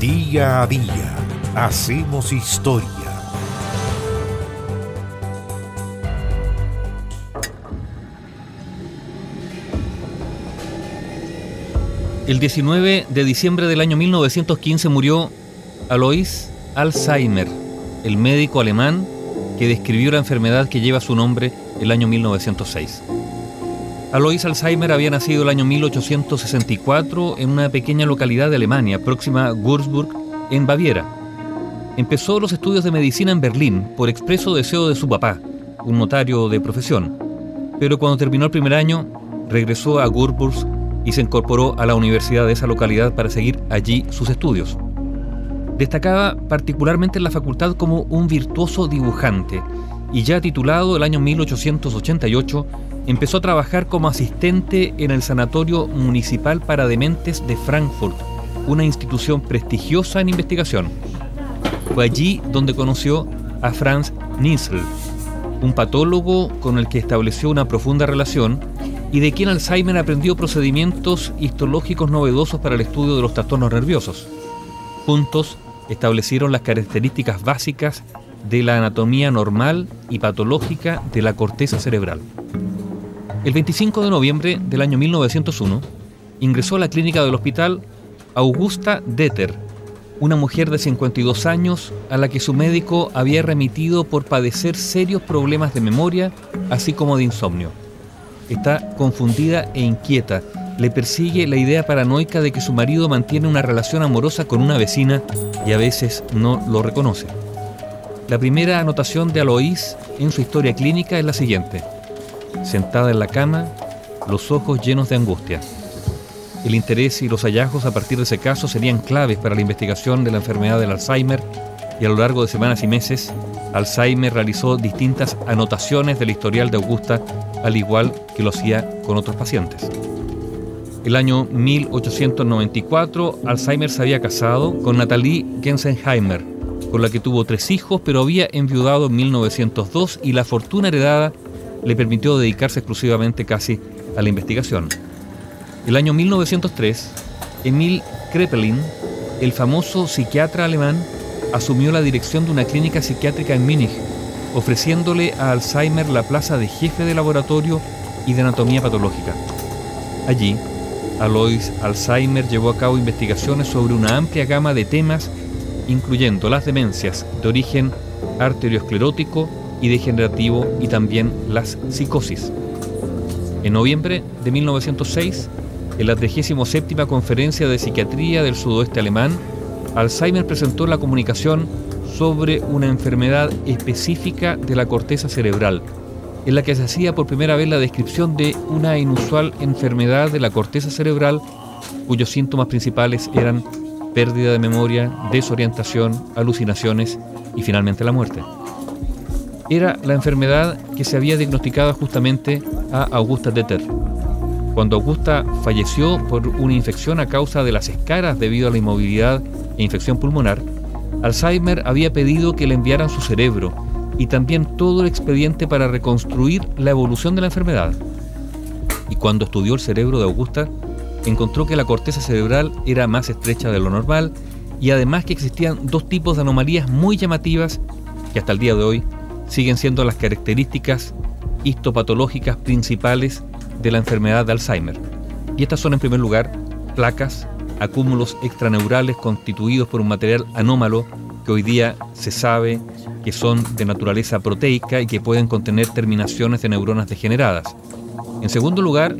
Día a día hacemos historia. El 19 de diciembre del año 1915 murió Alois Alzheimer, el médico alemán que describió la enfermedad que lleva su nombre el año 1906. Alois Alzheimer había nacido el año 1864 en una pequeña localidad de Alemania, próxima a Würzburg, en Baviera. Empezó los estudios de medicina en Berlín por expreso deseo de su papá, un notario de profesión. Pero cuando terminó el primer año, regresó a Würzburg y se incorporó a la universidad de esa localidad para seguir allí sus estudios. Destacaba particularmente en la facultad como un virtuoso dibujante y ya titulado el año 1888 empezó a trabajar como asistente en el Sanatorio Municipal para Dementes de Frankfurt, una institución prestigiosa en investigación. Fue allí donde conoció a Franz Niesel, un patólogo con el que estableció una profunda relación y de quien Alzheimer aprendió procedimientos histológicos novedosos para el estudio de los trastornos nerviosos. Juntos establecieron las características básicas de la anatomía normal y patológica de la corteza cerebral. El 25 de noviembre del año 1901 ingresó a la clínica del hospital Augusta Detter, una mujer de 52 años a la que su médico había remitido por padecer serios problemas de memoria, así como de insomnio está confundida e inquieta. Le persigue la idea paranoica de que su marido mantiene una relación amorosa con una vecina y a veces no lo reconoce. La primera anotación de Aloís en su historia clínica es la siguiente. Sentada en la cama, los ojos llenos de angustia. El interés y los hallazgos a partir de ese caso serían claves para la investigación de la enfermedad del Alzheimer y a lo largo de semanas y meses, Alzheimer realizó distintas anotaciones del historial de Augusta al igual que lo hacía con otros pacientes. El año 1894, Alzheimer se había casado con Nathalie Gensenheimer, con la que tuvo tres hijos, pero había enviudado en 1902 y la fortuna heredada le permitió dedicarse exclusivamente casi a la investigación. El año 1903, Emil Krepelin, el famoso psiquiatra alemán, asumió la dirección de una clínica psiquiátrica en Múnich ofreciéndole a Alzheimer la plaza de jefe de laboratorio y de anatomía patológica. Allí, Alois Alzheimer llevó a cabo investigaciones sobre una amplia gama de temas, incluyendo las demencias de origen arteriosclerótico y degenerativo y también las psicosis. En noviembre de 1906, en la 37 Conferencia de Psiquiatría del Sudoeste Alemán, Alzheimer presentó la comunicación sobre una enfermedad específica de la corteza cerebral, en la que se hacía por primera vez la descripción de una inusual enfermedad de la corteza cerebral cuyos síntomas principales eran pérdida de memoria, desorientación, alucinaciones y finalmente la muerte. Era la enfermedad que se había diagnosticado justamente a Augusta Deter. Cuando Augusta falleció por una infección a causa de las escaras debido a la inmovilidad e infección pulmonar, Alzheimer había pedido que le enviaran su cerebro y también todo el expediente para reconstruir la evolución de la enfermedad. Y cuando estudió el cerebro de Augusta, encontró que la corteza cerebral era más estrecha de lo normal y además que existían dos tipos de anomalías muy llamativas que hasta el día de hoy siguen siendo las características histopatológicas principales de la enfermedad de Alzheimer. Y estas son en primer lugar placas acúmulos extraneurales constituidos por un material anómalo que hoy día se sabe que son de naturaleza proteica y que pueden contener terminaciones de neuronas degeneradas. En segundo lugar,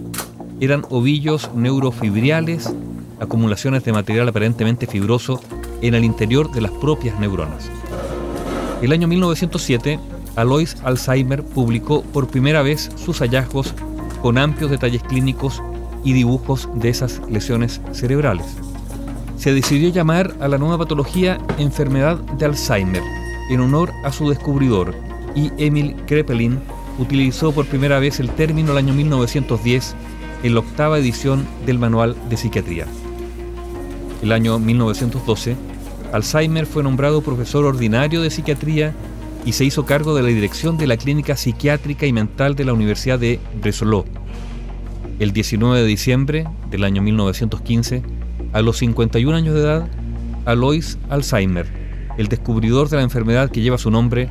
eran ovillos neurofibriales, acumulaciones de material aparentemente fibroso en el interior de las propias neuronas. El año 1907, Alois Alzheimer publicó por primera vez sus hallazgos con amplios detalles clínicos y dibujos de esas lesiones cerebrales. Se decidió llamar a la nueva patología enfermedad de Alzheimer, en honor a su descubridor, y Emil Krepelin utilizó por primera vez el término el año 1910 en la octava edición del Manual de Psiquiatría. El año 1912, Alzheimer fue nombrado profesor ordinario de psiquiatría y se hizo cargo de la dirección de la Clínica Psiquiátrica y Mental de la Universidad de Breslau. El 19 de diciembre del año 1915, a los 51 años de edad, Alois Alzheimer, el descubridor de la enfermedad que lleva su nombre,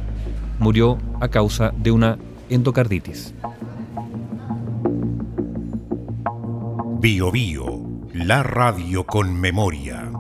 murió a causa de una endocarditis. Bio, Bio la radio con memoria.